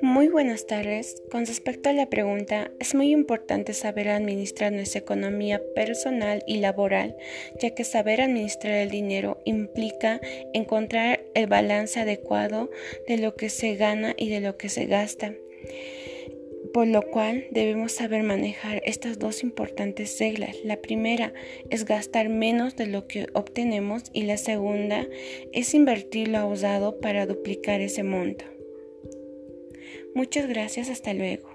Muy buenas tardes. Con respecto a la pregunta, es muy importante saber administrar nuestra economía personal y laboral, ya que saber administrar el dinero implica encontrar el balance adecuado de lo que se gana y de lo que se gasta. Por lo cual debemos saber manejar estas dos importantes reglas. La primera es gastar menos de lo que obtenemos y la segunda es invertir lo usado para duplicar ese monto. Muchas gracias, hasta luego.